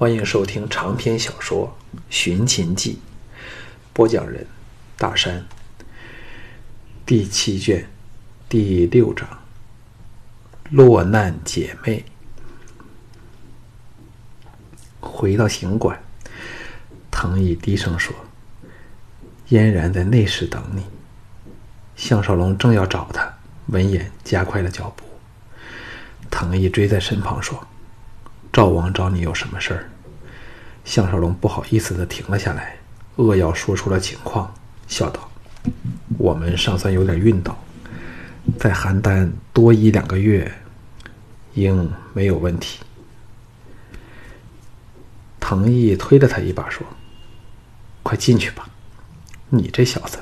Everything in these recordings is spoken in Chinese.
欢迎收听长篇小说《寻秦记》，播讲人：大山。第七卷第六章：落难姐妹。回到行馆，藤毅低声说：“嫣然在内室等你。”项少龙正要找他，闻言加快了脚步。藤毅追在身旁说。赵王找你有什么事儿？项少龙不好意思的停了下来，扼要说出了情况，笑道：“我们尚算有点运道，在邯郸多一两个月，应没有问题。”藤毅推了他一把，说：“快进去吧，你这小子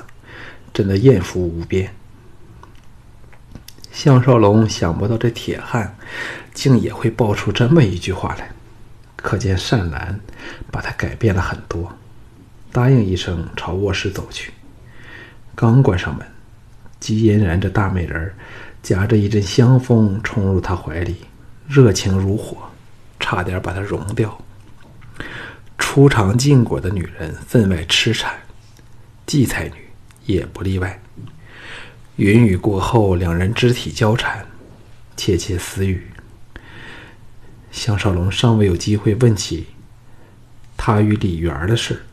真的艳福无边。”项少龙想不到这铁汉竟也会爆出这么一句话来，可见善兰把他改变了很多。答应一声，朝卧室走去。刚关上门，姬嫣然这大美人夹着一阵香风冲入他怀里，热情如火，差点把他融掉。初尝禁果的女人分外痴缠，荠菜女也不例外。云雨过后，两人肢体交缠，窃窃私语。项少龙尚未有机会问起他与李媛的事，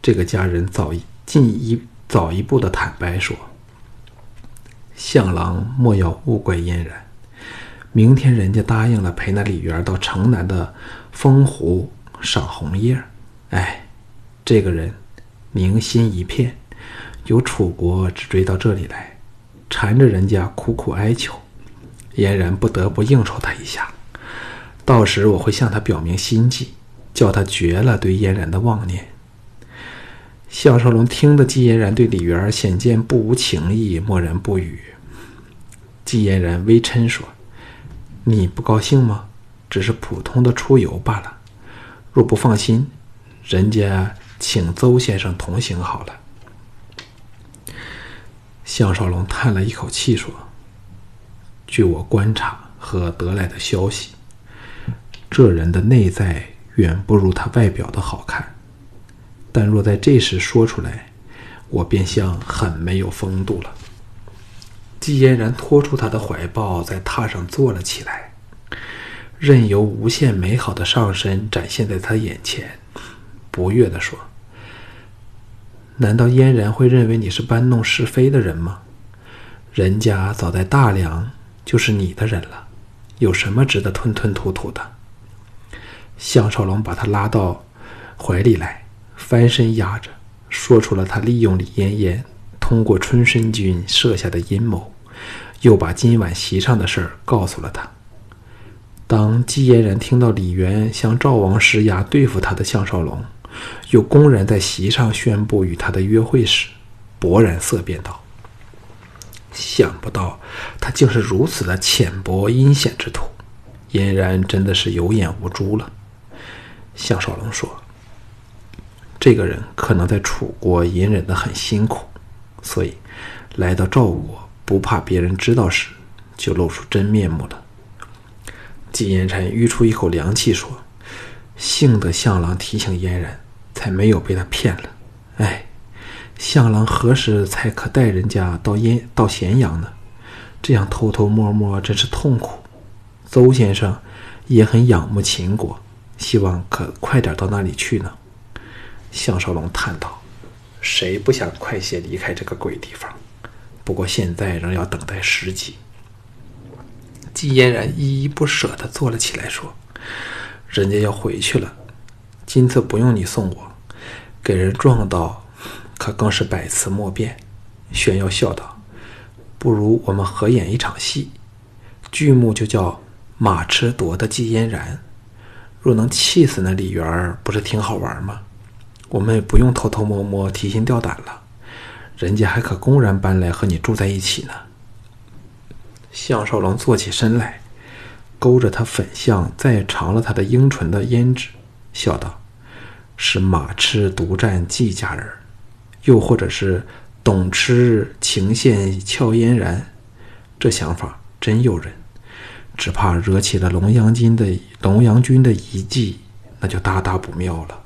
这个家人早进一早一步的坦白说：“项郎莫要误怪嫣然，明天人家答应了陪那李媛到城南的枫湖赏红叶。哎，这个人明心一片，由楚国只追到这里来。”缠着人家苦苦哀求，嫣然不得不应酬他一下。到时我会向他表明心迹，叫他绝了对嫣然的妄念。项少龙听得季嫣然对李媛显见不无情意，默然不语。季嫣然微嗔说：“你不高兴吗？只是普通的出游罢了。若不放心，人家请邹先生同行好了。”项少龙叹了一口气说：“据我观察和得来的消息，这人的内在远不如他外表的好看。但若在这时说出来，我便像很没有风度了。”季嫣然拖出他的怀抱，在榻上坐了起来，任由无限美好的上身展现在他眼前，不悦地说。难道嫣然会认为你是搬弄是非的人吗？人家早在大梁就是你的人了，有什么值得吞吞吐吐的？项少龙把他拉到怀里来，翻身压着，说出了他利用李嫣嫣通过春申君设下的阴谋，又把今晚席上的事儿告诉了他。当姬嫣然听到李渊向赵王施压对付他的项少龙。又公然在席上宣布与他的约会时，勃然色变道：“想不到他竟是如此的浅薄阴险之徒，俨然真的是有眼无珠了。”项少龙说：“这个人可能在楚国隐忍的很辛苦，所以来到赵国不怕别人知道时，就露出真面目了。”纪言禅吁出一口凉气说：“幸得项郎提醒嫣然。”才没有被他骗了，哎，向郎何时才可带人家到燕到咸阳呢？这样偷偷摸摸真是痛苦。邹先生也很仰慕秦国，希望可快点到那里去呢。项少龙叹道：“谁不想快些离开这个鬼地方？不过现在仍要等待时机。”季嫣然依依不舍地坐了起来，说：“人家要回去了，今次不用你送我。”给人撞到，可更是百词莫辩。炫耀笑道：“不如我们合演一场戏，剧目就叫‘马迟夺的季嫣然’。若能气死那李媛儿，不是挺好玩吗？我们也不用偷偷摸摸、提心吊胆了，人家还可公然搬来和你住在一起呢。”项少龙坐起身来，勾着他粉相再尝了他的樱唇的胭脂，笑道。是马痴独占季家人，又或者是董痴情陷俏嫣然，这想法真诱人，只怕惹起了龙阳君的龙阳君的疑忌，那就大大不妙了。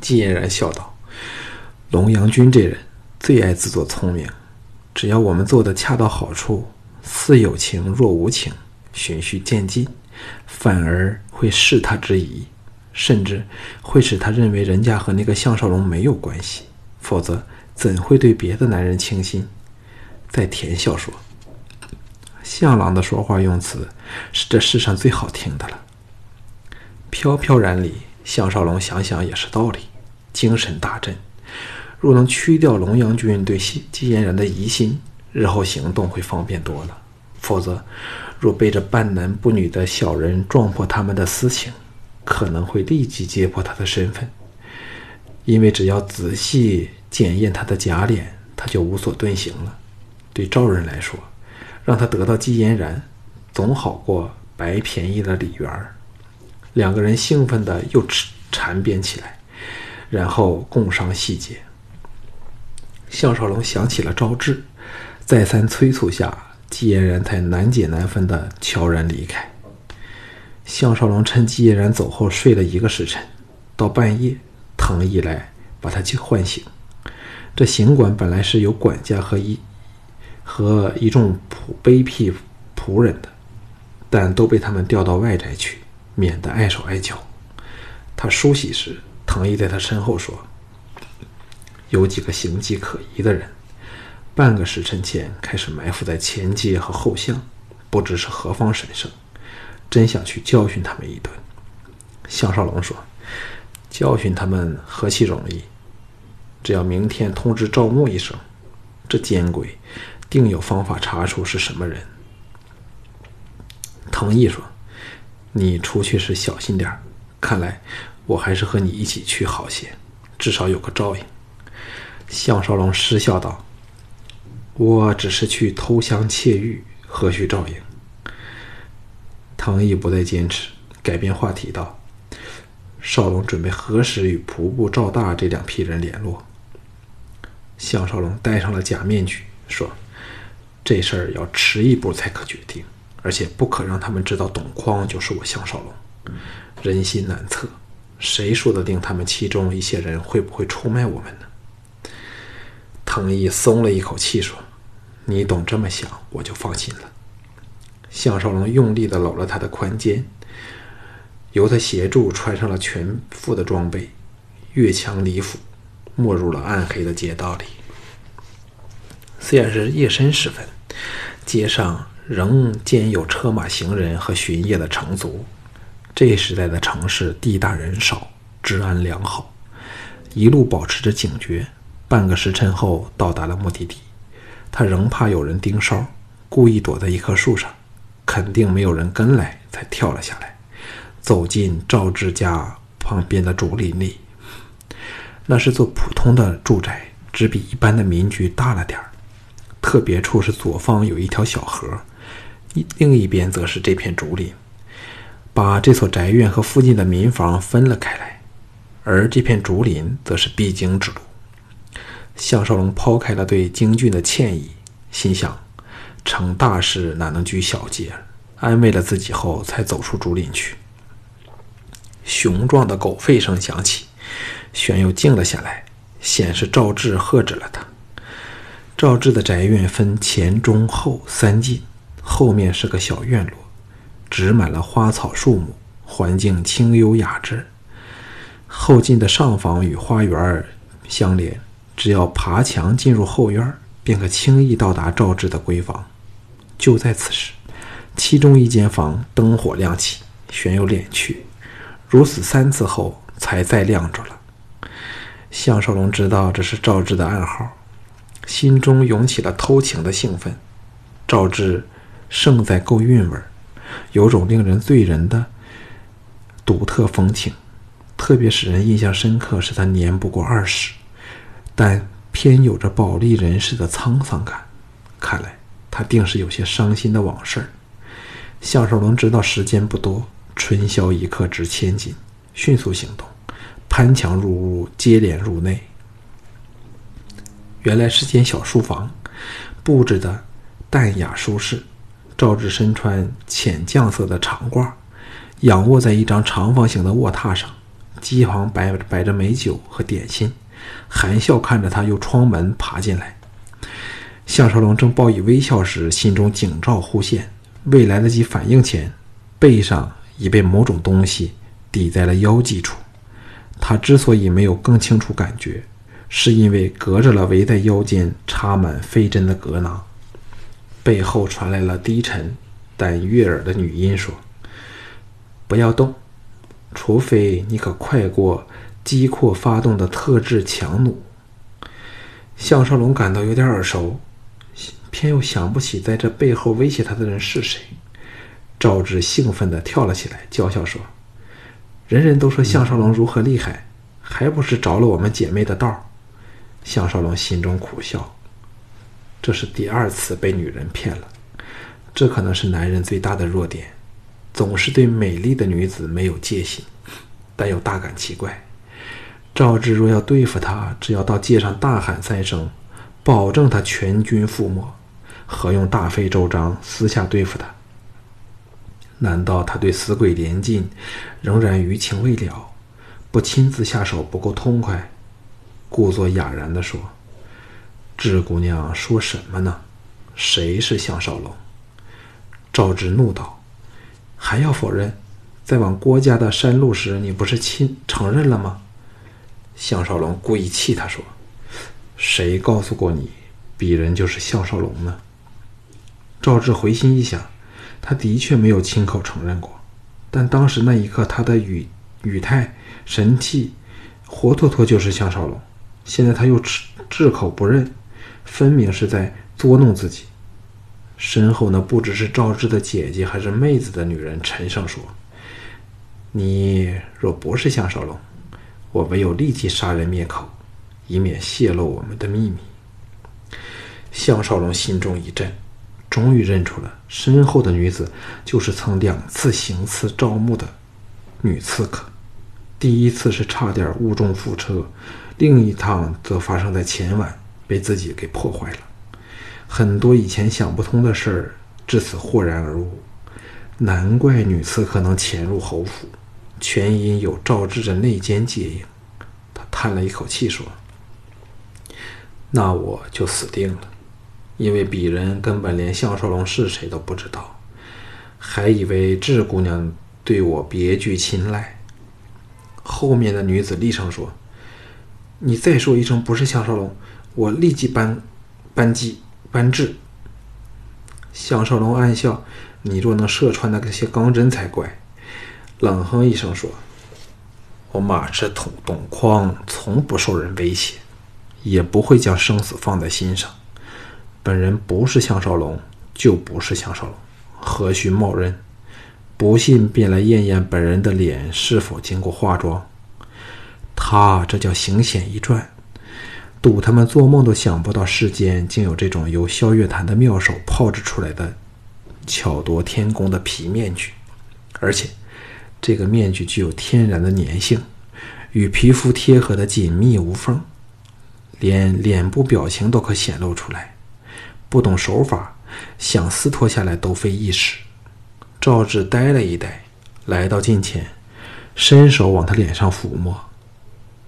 季嫣然笑道：“龙阳君这人最爱自作聪明，只要我们做的恰到好处，似有情若无情，循序渐进，反而会试他之疑，甚至会使他认为人家和那个项少龙没有关系。否则，怎会对别的男人倾心？”在甜笑说：“向郎的说话用词是这世上最好听的了。”飘飘然里，项少龙想想也是道理，精神大振。若能去掉龙阳君对季嫣然的疑心，日后行动会方便多了。否则，若被这半男不女的小人撞破他们的私情，可能会立即揭破他的身份。因为只要仔细检验他的假脸，他就无所遁形了。对赵人来说，让他得到季嫣然，总好过白便宜了李元儿。两个人兴奋的又缠缠起来，然后共商细节。项少龙想起了赵志，再三催促下，季嫣然才难解难分的悄然离开。项少龙趁季嫣然走后睡了一个时辰，到半夜，藤毅来把他唤醒。这行馆本来是有管家和一。和一众仆卑鄙仆人的，但都被他们调到外宅去，免得碍手碍脚。他梳洗时，藤毅在他身后说：“有几个形迹可疑的人，半个时辰前开始埋伏在前街和后巷，不知是何方神圣。真想去教训他们一顿。”项少龙说：“教训他们何其容易，只要明天通知赵牧一声，这奸鬼。”定有方法查出是什么人。藤毅说：“你出去时小心点看来我还是和你一起去好些，至少有个照应。”项少龙失笑道：“我只是去偷香窃玉，何须照应？”唐毅不再坚持，改变话题道：“少龙准备何时与仆部赵大这两批人联络？”项少龙戴上了假面具，说。这事儿要迟一步才可决定，而且不可让他们知道董匡就是我项少龙。人心难测，谁说得定他们其中一些人会不会出卖我们呢？藤毅松了一口气说：“你懂这么想，我就放心了。”项少龙用力地搂了他的宽肩，由他协助穿上了全副的装备，越墙离府，没入了暗黑的街道里。虽然是夜深时分。街上仍见有车马行人和巡夜的乘卒。这时代的城市地大人少，治安良好，一路保持着警觉。半个时辰后到达了目的地，他仍怕有人盯梢，故意躲在一棵树上，肯定没有人跟来，才跳了下来，走进赵志家旁边的竹林里。那是座普通的住宅，只比一般的民居大了点儿。特别处是左方有一条小河，一另一边则是这片竹林，把这所宅院和附近的民房分了开来。而这片竹林则是必经之路。项少龙抛开了对京俊的歉意，心想：成大事哪能拘小节？安慰了自己后，才走出竹林去。雄壮的狗吠声响起，玄又静了下来，显示赵志喝止了他。赵志的宅院分前、中、后三进，后面是个小院落，植满了花草树木，环境清幽雅致。后进的上房与花园相连，只要爬墙进入后院，便可轻易到达赵志的闺房。就在此时，其中一间房灯火亮起，旋有敛去，如此三次后，才再亮着了。项少龙知道这是赵志的暗号。心中涌起了偷情的兴奋，赵志胜在够韵味儿，有种令人醉人的独特风情。特别使人印象深刻是他年不过二十，但偏有着宝丽人士的沧桑感。看来他定是有些伤心的往事。项少龙知道时间不多，春宵一刻值千金，迅速行动，攀墙入屋，接连入内。原来是间小书房，布置的淡雅舒适。赵志身穿浅绛色的长褂，仰卧在一张长方形的卧榻上，机旁摆摆着美酒和点心，含笑看着他由窗门爬进来。项少龙正报以微笑时，心中警兆忽现，未来得及反应前，背上已被某种东西抵在了腰际处。他之所以没有更清楚感觉，是因为隔着了围在腰间插满飞针的格囊。背后传来了低沉但悦耳的女音说：“不要动，除非你可快过机括发动的特制强弩。”项少龙感到有点耳熟。偏又想不起在这背后威胁他的人是谁。赵志兴奋地跳了起来，娇笑说：“人人都说项少龙如何厉害，还不是着了我们姐妹的道？”项少龙心中苦笑，这是第二次被女人骗了。这可能是男人最大的弱点，总是对美丽的女子没有戒心，但又大感奇怪。赵志若要对付他，只要到街上大喊三声，保证他全军覆没。何用大费周章私下对付他？难道他对死鬼连晋仍然余情未了，不亲自下手不够痛快？故作哑然地说：“智姑娘说什么呢？谁是项少龙？”赵志怒道：“还要否认？在往郭家的山路时，你不是亲承认了吗？”项少龙故意气他说：“谁告诉过你，鄙人就是项少龙呢？”赵志回心一想，他的确没有亲口承认过，但当时那一刻，他的语语态、神气，活脱脱就是项少龙。现在他又置置口不认，分明是在捉弄自己。身后那不知是赵志的姐姐还是妹子的女人，沉声说：“你若不是项少龙，我唯有立即杀人灭口，以免泄露我们的秘密。”项少龙心中一震。终于认出了身后的女子，就是曾两次行刺赵牧的女刺客。第一次是差点误中覆车，另一趟则发生在前晚，被自己给破坏了。很多以前想不通的事儿，至此豁然而悟。难怪女刺客能潜入侯府，全因有赵志的内奸接应。他叹了一口气说：“那我就死定了。”因为鄙人根本连项少龙是谁都不知道，还以为智姑娘对我别具青睐。后面的女子厉声说：“你再说一声不是项少龙，我立即搬搬机搬至。”项少龙暗笑：“你若能射穿那些钢针才怪。”冷哼一声说：“我马赤董董匡从不受人威胁，也不会将生死放在心上。”本人不是项少龙，就不是项少龙，何须冒认？不信便来验验本人的脸是否经过化妆。他这叫行险一转，赌他们做梦都想不到世间竟有这种由萧月潭的妙手炮制出来的巧夺天工的皮面具，而且这个面具具有天然的粘性，与皮肤贴合的紧密无缝，连脸部表情都可显露出来。不懂手法，想撕脱下来都费一时。赵志呆了一呆，来到近前，伸手往他脸上抚摸，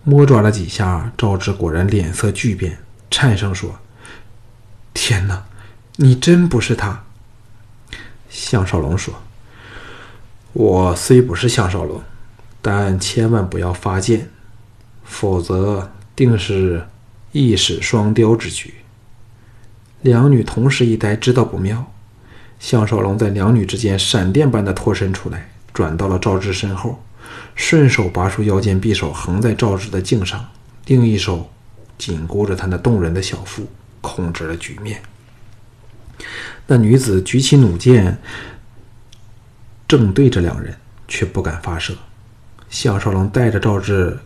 摸抓了几下，赵志果然脸色巨变，颤声说：“天哪，你真不是他！”项少龙说：“我虽不是项少龙，但千万不要发贱，否则定是一矢双雕之局。”两女同时一呆，知道不妙。项少龙在两女之间闪电般的脱身出来，转到了赵志身后，顺手拔出腰间匕首，横在赵志的颈上，另一手紧箍着他那动人的小腹，控制了局面。那女子举起弩箭，正对着两人，却不敢发射。项少龙带着赵志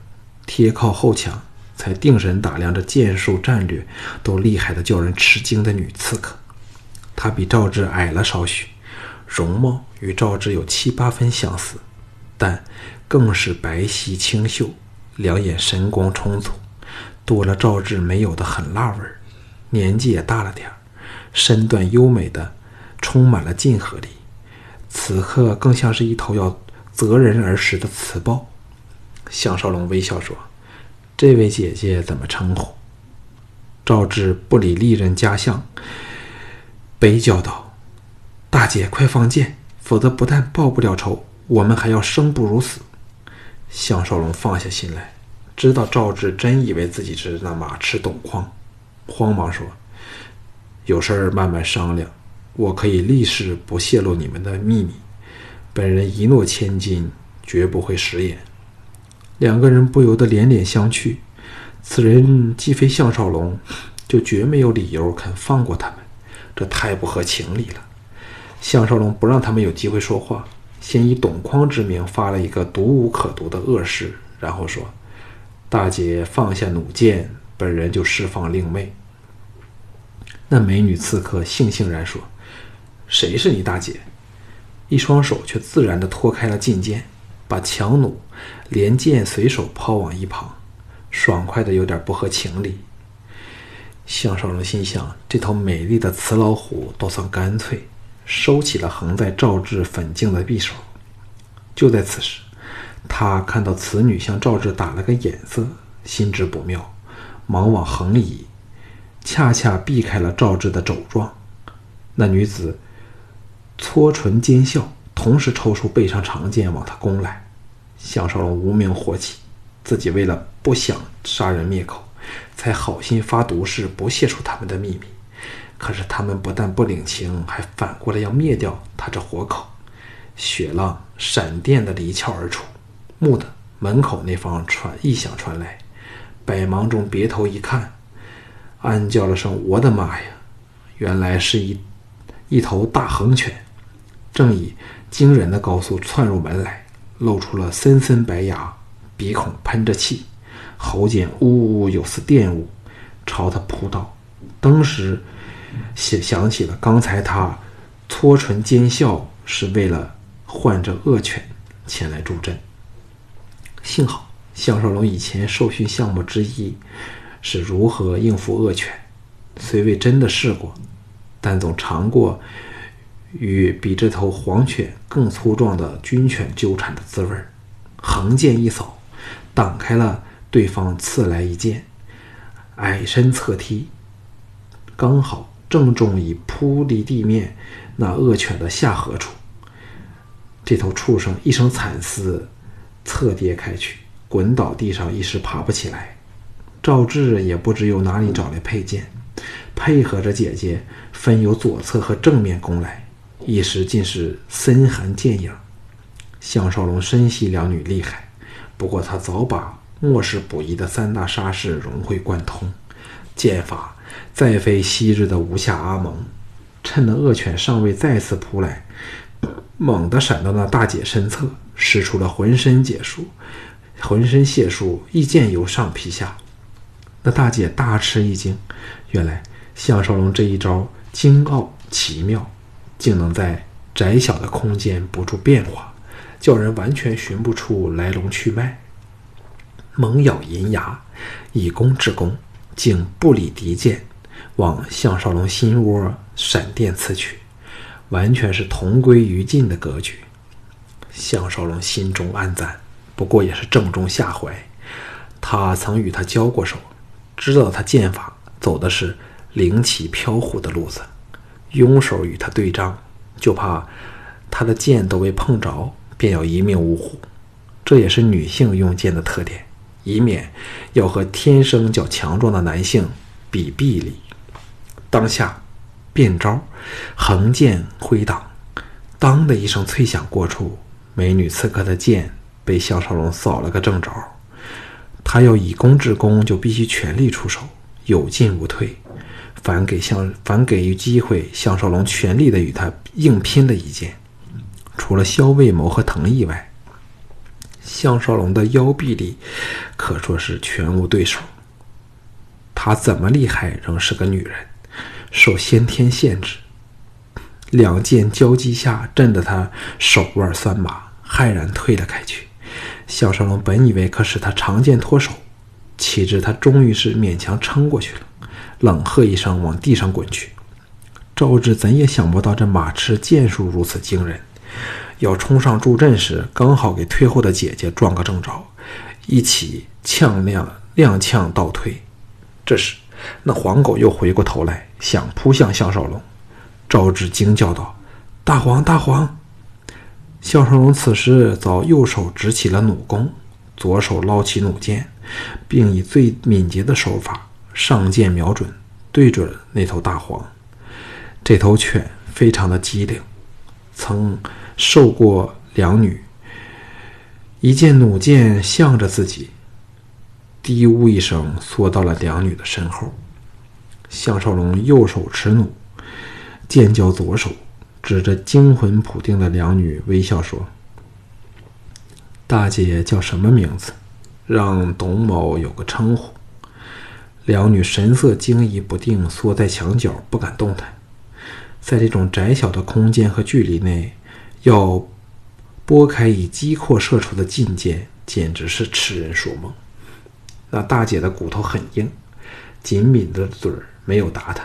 贴靠后墙。才定神打量着剑术战略都厉害的叫人吃惊的女刺客，她比赵志矮了少许，容貌与赵志有七八分相似，但更是白皙清秀，两眼神光充足，多了赵志没有的狠辣味儿。年纪也大了点儿，身段优美的充满了劲和力，此刻更像是一头要择人而食的雌豹。项少龙微笑说：“这位姐姐怎么称呼？”赵志不理丽人家相，悲叫道：“大姐，快放箭，否则不但报不了仇，我们还要生不如死。”项少龙放下心来，知道赵志真以为自己是那马痴董匡，慌忙说：“有事儿慢慢商量，我可以立誓不泄露你们的秘密。本人一诺千金，绝不会食言。”两个人不由得连连相觑。此人既非项少龙，就绝没有理由肯放过他们，这太不合情理了。项少龙不让他们有机会说话，先以董匡之名发了一个毒无可毒的恶誓，然后说：“大姐放下弩箭，本人就释放令妹。”那美女刺客悻悻然说：“谁是你大姐？”一双手却自然地脱开了禁箭，把强弩连箭随手抛往一旁。爽快的有点不合情理。项少龙心想：这头美丽的雌老虎倒算干脆，收起了横在赵志粉颈的匕首。就在此时，他看到此女向赵志打了个眼色，心知不妙，忙往横移，恰恰避开了赵志的肘撞。那女子搓唇奸笑，同时抽出背上长剑往他攻来。项少龙无名火起。自己为了不想杀人灭口，才好心发毒誓不泄出他们的秘密。可是他们不但不领情，还反过来要灭掉他这活口。血浪闪电的离鞘而出，蓦地门口那方传异响传来，百忙中别头一看，暗叫了声：“我的妈呀！”原来是一一头大横犬，正以惊人的高速窜入门来，露出了森森白牙。鼻孔喷着气，喉间呜呜有似电舞，朝他扑到。当时想想起了刚才他搓唇奸笑是为了唤这恶犬前来助阵。幸好项少龙以前受训项目之一是如何应付恶犬，虽未真的试过，但总尝过与比这头黄犬更粗壮的军犬纠缠的滋味横剑一扫。挡开了对方刺来一剑，矮身侧踢，刚好正中已扑离地面那恶犬的下颌处。这头畜生一声惨嘶，侧跌开去，滚倒地上，一时爬不起来。赵志也不知由哪里找来佩剑，配合着姐姐分由左侧和正面攻来，一时尽是森寒剑影。项少龙深悉两女厉害。不过他早把末世补遗的三大杀式融会贯通，剑法再非昔日的无下阿蒙。趁那恶犬尚未再次扑来，猛地闪到那大姐身侧，使出了浑身解数，浑身解数，一剑由上劈下。那大姐大吃一惊，原来项少龙这一招精奥奇妙，竟能在窄小的空间不住变化。叫人完全寻不出来龙去脉。猛咬银牙，以攻制攻，竟不理敌剑，往项少龙心窝闪电刺去，完全是同归于尽的格局。项少龙心中暗赞，不过也是正中下怀。他曾与他交过手，知道他剑法走的是灵奇飘忽的路子，拥手与他对仗，就怕他的剑都未碰着。便要一命呜呼，这也是女性用剑的特点，以免要和天生较强壮的男性比臂力。当下变招，横剑挥挡，当的一声脆响过处，美女刺客的剑被项少龙扫了个正着。他要以攻制攻，就必须全力出手，有进无退。反给项反给予机会，项少龙全力的与他硬拼了一剑。除了萧卫谋和藤毅外，项少龙的腰臂力可说是全无对手。他怎么厉害，仍是个女人，受先天限制。两剑交击下，震得他手腕酸麻，骇然退了开去。项少龙本以为可使他长剑脱手，岂知他终于是勉强撑过去了，冷喝一声，往地上滚去。赵志怎也想不到这马痴剑术如此惊人。要冲上助阵时，刚好给退后的姐姐撞个正着，一起踉踉踉跄倒退。这时，那黄狗又回过头来，想扑向项少龙。赵志惊叫道：“大黄，大黄！”项少龙此时早右手执起了弩弓，左手捞起弩箭，并以最敏捷的手法上箭瞄准，对准那头大黄。这头犬非常的机灵，曾受过两女，一见弩箭向着自己，低呜一声缩到了两女的身后。项少龙右手持弩，剑交左手。指着惊魂甫定的两女，微笑说：“大姐叫什么名字？让董某有个称呼。”两女神色惊疑不定，缩在墙角不敢动弹。在这种窄小的空间和距离内，要拨开以机阔射出的劲箭，简直是痴人说梦。那大姐的骨头很硬，紧抿着嘴儿没有答他，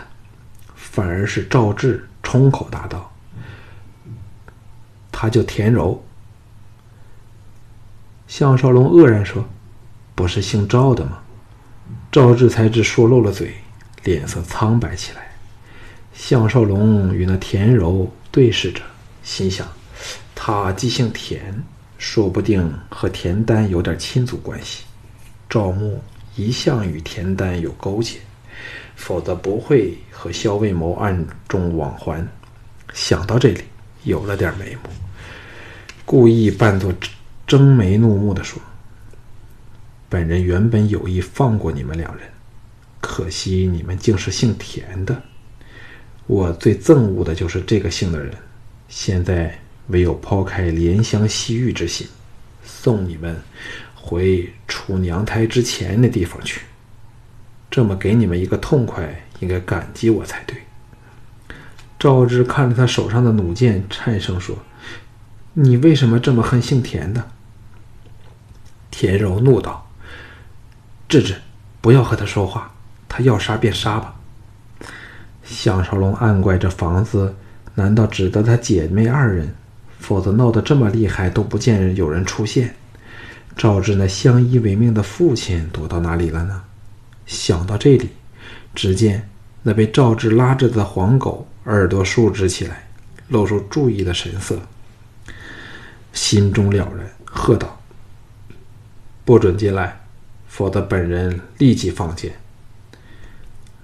反而是赵志冲口答道。他叫田柔。项少龙愕然说：“不是姓赵的吗？”赵志才知说漏了嘴，脸色苍白起来。项少龙与那田柔对视着，心想：他既姓田，说不定和田丹有点亲族关系。赵牧一向与田丹有勾结，否则不会和萧卫谋暗中往还。想到这里，有了点眉目。故意扮作睁眉怒目的说：“本人原本有意放过你们两人，可惜你们竟是姓田的。我最憎恶的就是这个姓的人。现在唯有抛开怜香惜玉之心，送你们回出娘胎之前那地方去。这么给你们一个痛快，应该感激我才对。”赵志看着他手上的弩箭，颤声说。你为什么这么恨姓田的？田柔怒道：“智智，不要和他说话，他要杀便杀吧。”项少龙暗怪：这房子难道只得他姐妹二人？否则闹得这么厉害都不见有人出现。赵志那相依为命的父亲躲到哪里了呢？想到这里，只见那被赵志拉着的黄狗耳朵竖直起来，露出注意的神色。心中了然，喝道：“不准进来，否则本人立即放箭。”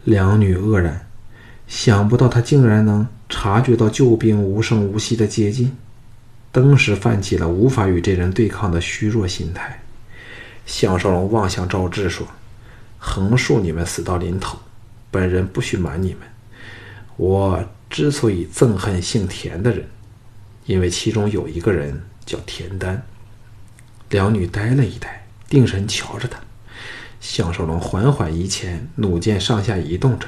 两女愕然，想不到他竟然能察觉到救兵无声无息的接近，登时泛起了无法与这人对抗的虚弱心态。项少龙望向赵志说：“横竖你们死到临头，本人不许瞒你们，我之所以憎恨姓田的人，因为其中有一个人。”叫田丹，两女呆了一呆，定神瞧着他。项少龙缓缓移前，弩箭上下移动着，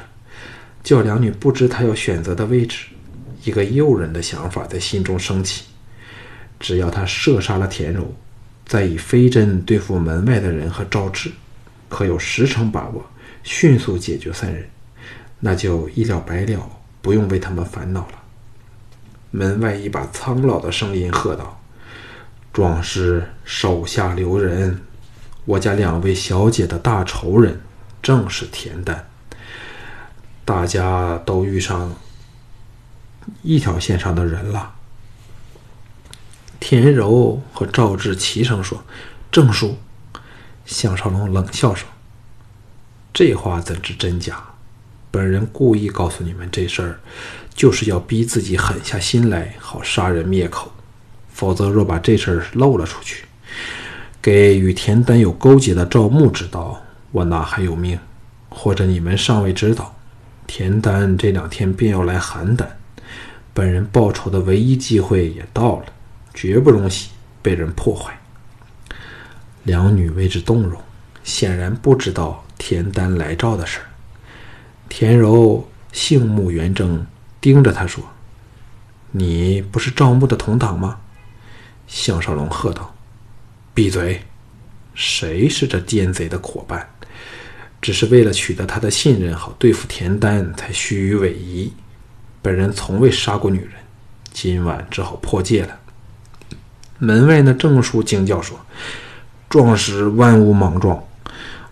叫两女不知他要选择的位置。一个诱人的想法在心中升起：只要他射杀了田柔，再以飞针对付门外的人和赵志，可有十成把握迅速解决三人，那就一了百了，不用为他们烦恼了。门外一把苍老的声音喝道。壮士手下留人，我家两位小姐的大仇人正是田丹。大家都遇上一条线上的人了。田柔和赵志齐声说：“正叔。”项少龙冷笑说：“这话怎知真假？本人故意告诉你们这事儿，就是要逼自己狠下心来，好杀人灭口。”否则，若把这事儿漏了出去，给与田丹有勾结的赵牧知道，我哪还有命？或者你们尚未知道，田丹这两天便要来邯郸，本人报仇的唯一机会也到了，绝不容许被人破坏。两女为之动容，显然不知道田丹来赵的事儿。田柔杏目圆睁，盯着他说：“你不是赵牧的同党吗？”项少龙喝道：“闭嘴！谁是这奸贼的伙伴？只是为了取得他的信任，好对付田丹，才虚与委蛇。本人从未杀过女人，今晚只好破戒了。门外那郑叔惊叫说：“壮士万勿莽撞！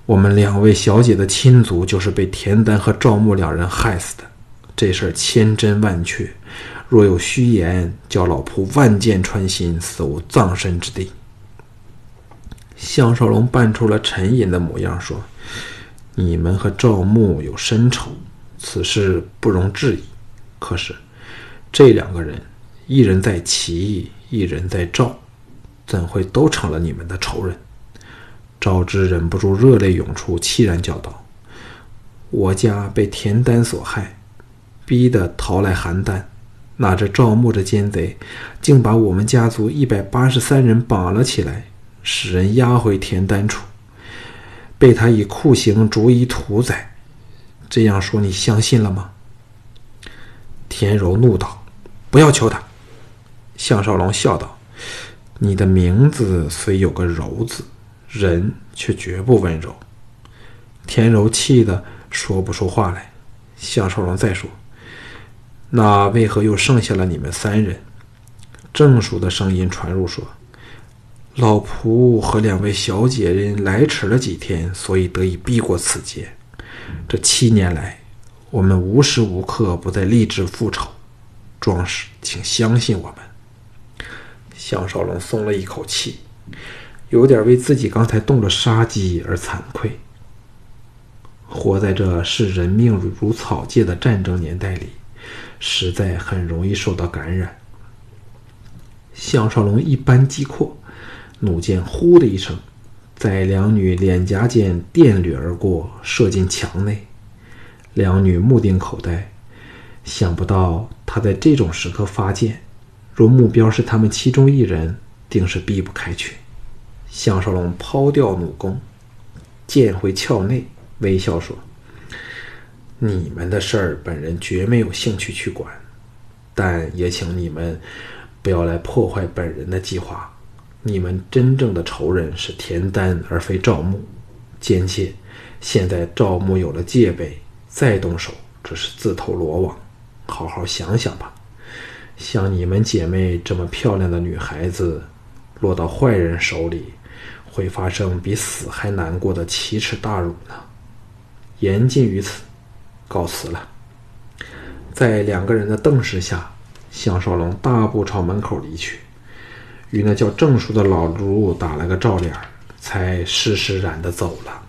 我们两位小姐的亲族就是被田丹和赵牧两人害死的，这事儿千真万确。若有虚言，叫老仆万箭穿心，死无葬身之地。”项少龙扮出了沉吟的模样说：“你们和赵牧有深仇，此事不容置疑。可是这两个人，一人在齐，一人在赵，怎会都成了你们的仇人？”赵之忍不住热泪涌出，凄然叫道：“我家被田丹所害，逼得逃来邯郸。那这赵牧这奸贼，竟把我们家族一百八十三人绑了起来。”使人押回田丹处，被他以酷刑逐一屠宰。这样说，你相信了吗？田柔怒道：“不要求他。”项少龙笑道：“你的名字虽有个柔字，人却绝不温柔。”田柔气得说不出话来。项少龙再说：“那为何又剩下了你们三人？”正叔的声音传入说。老仆和两位小姐人来迟了几天，所以得以避过此劫。这七年来，我们无时无刻不在立志复仇。壮士，请相信我们。项少龙松了一口气，有点为自己刚才动了杀机而惭愧。活在这视人命如草芥的战争年代里，实在很容易受到感染。项少龙一般击阔。弩箭“呼”的一声，在两女脸颊间电掠而过，射进墙内。两女目瞪口呆，想不到他在这种时刻发箭，若目标是他们其中一人，定是避不开去。项少龙抛掉弩弓，箭回鞘内，微笑说：“你们的事儿，本人绝没有兴趣去管，但也请你们不要来破坏本人的计划。”你们真正的仇人是田丹，而非赵牧。奸妾，现在赵牧有了戒备，再动手只是自投罗网。好好想想吧。像你们姐妹这么漂亮的女孩子，落到坏人手里，会发生比死还难过的奇耻大辱呢。言尽于此，告辞了。在两个人的瞪视下，项少龙大步朝门口离去。与那叫郑叔的老卢打了个照脸，才施施然的走了。